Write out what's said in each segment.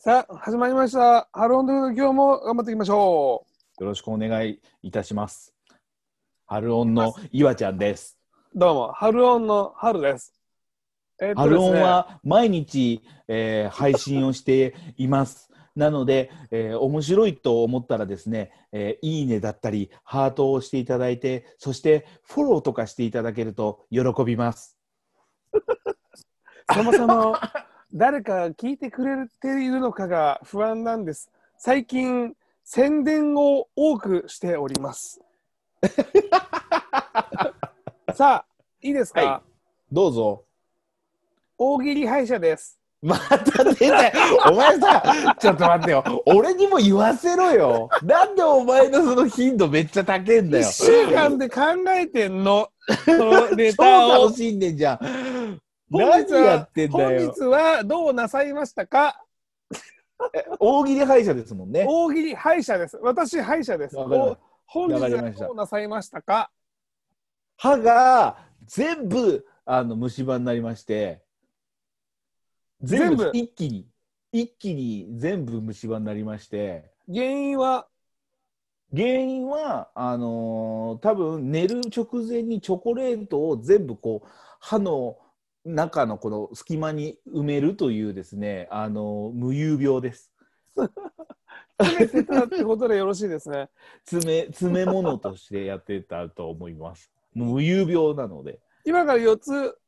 さあ、始まりました。ハローンドゥ今日も頑張っていきましょよろしくお願いいたします。春音の岩ちゃんです。う。どうも、ハルオンの春です。えーっと春音ですねは毎日、えー配信をしています。なので、えー面白いと思ったらですね、えーいいねだったり、ハートを押していただいて、そしてフォローとかしていただけると喜びます。そもそも誰か聞いてくれているのかが不安なんです。最近、宣伝を多くしております。さあ、いいですか、はどうぞ。大喜利歯医者です。また出たよ お前さ、ちょっと待ってよ。俺にも言わせろよ。なんでお前のその頻度めっちゃ高いんだよ。一週間で考えてんの。そのネ超タを 楽。しんでんじゃん。本何日はやってんだ本よ。日はどうなさいましたか？大喜利歯医者ですもんね。大喜利歯医者です。私歯医者です。本日はどうなさいましたか？歯が全部あの虫歯になりまして、全部全部？一気に、一気に全部虫歯になりまして、原因は？原因は、あのー多分寝る直前にチョコレートを全部こう歯の中のこの隙間に埋めるというですね、あのー無遊病です。詰めてたってことでよろしいですね。詰め詰め物としてやってたと思います。無遊病なので。今から4つ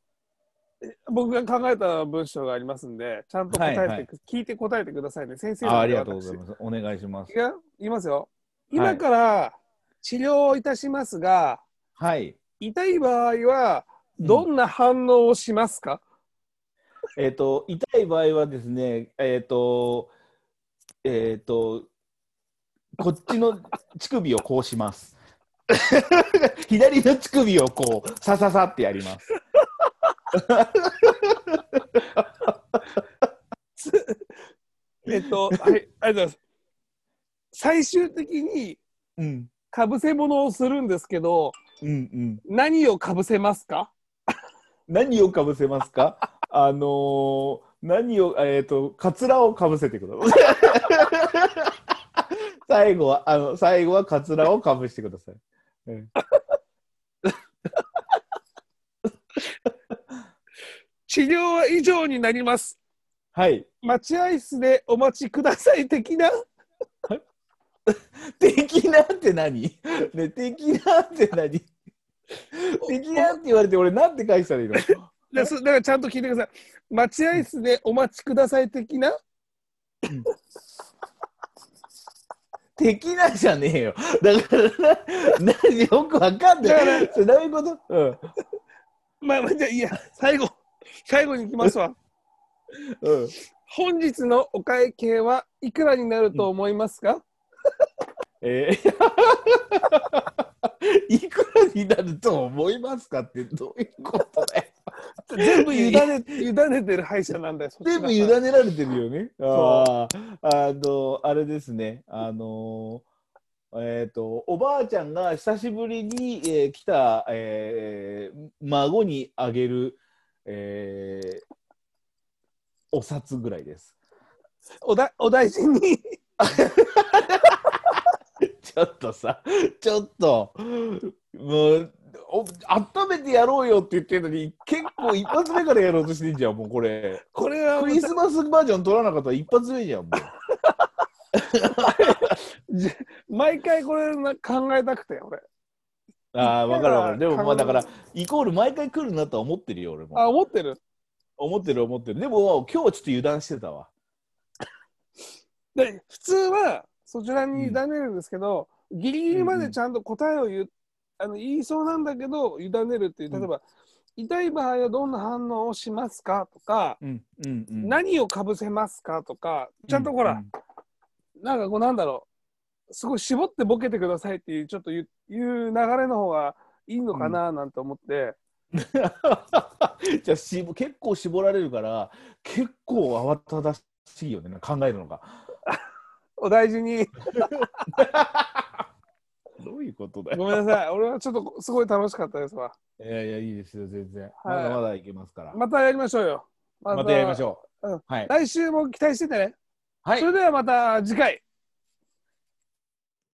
え僕が考えた文章がありますんで、ちゃんと答えて、はいはい聞いて答えてくださいね。先生あありがとうございす。ます。お願いしますい。や言いますよ。今から治療をいたしますが、はい。痛い場合はどんな反応をしますか、えっ、と、痛い場合はですね、えっ、と、えっ、と、こっちの乳首をこうします。左の乳首をこう、さささってやります。えっと、はい、ありがとうございます。最終的にうん。かぶせ物をするんですけど、うんうん。何をかぶせますか？何をかぶせますか？あのー何を、えっ、と、カツラをかぶせてください。最後は、あの、最後はカツラをかぶしてください。うん治療は以上になります。はい。待合室でお待ちください的な。的なって何？ね、的なって何？的なって言われて俺なんて返したらいいの？だからちゃんと聞いてください。待合室でお待ちください的な？的なじゃねえよ。だからな、何よくわかんない。それどういうこと？うん。まあまあじゃあいいや、最後、最後に行きますわ。うん。本日のお会計はいくらになると思いますか、えーいくら？になると思いますかってどういうことだよ。全部委ね委ねてる歯医者なんだよ。全部委ねられてるよね。ああ、あの、あれですね。あの、えっ、と、おばあちゃんが久しぶりに、えー来た、えー孫にあげる、えーお札ぐらいです。おだお大事に。ちょっとさ、ちょっと、もう、お温めてやろうよって言ってるのに、結構一発目からやろうとしてんじゃん、もうこれ。これはクリスマスバージョン取らなかったら一発目じゃん、もう。じ 毎回これな考えたくて、俺。ああ、わかるわかる。でも、まあ、だから考、イコール毎回来るなとは思ってるよ、俺も。あ、思ってる？思ってる、思ってる。でも、今日はちょっと油断してたわ。で普通はそちらに委ねるんですけど、ギリギリまでちゃんと答えを言う、あの言いそうなんだけど委ねるっていう例えば、痛い場合はどんな反応をしますかとか、うん、うん、うん。何をかぶせますかとかちゃんとほら、うんなんかこうなんだろうすごい絞ってボケてくださいっていうちょっと言ういう流れの方がいいのかななんて思って、じゃあしぼ結構絞られるから結構慌ただしいよね考えるのが。お大事に どういうことだよ。ごめんなさい。俺はちょっとすごい楽しかったですわ。いやいやいいですよ全然、はい。まだまだいけますから。ままたやりましょうよ。またやりましょう、うん。はい。来週も期待しててね。はい。それではまた次回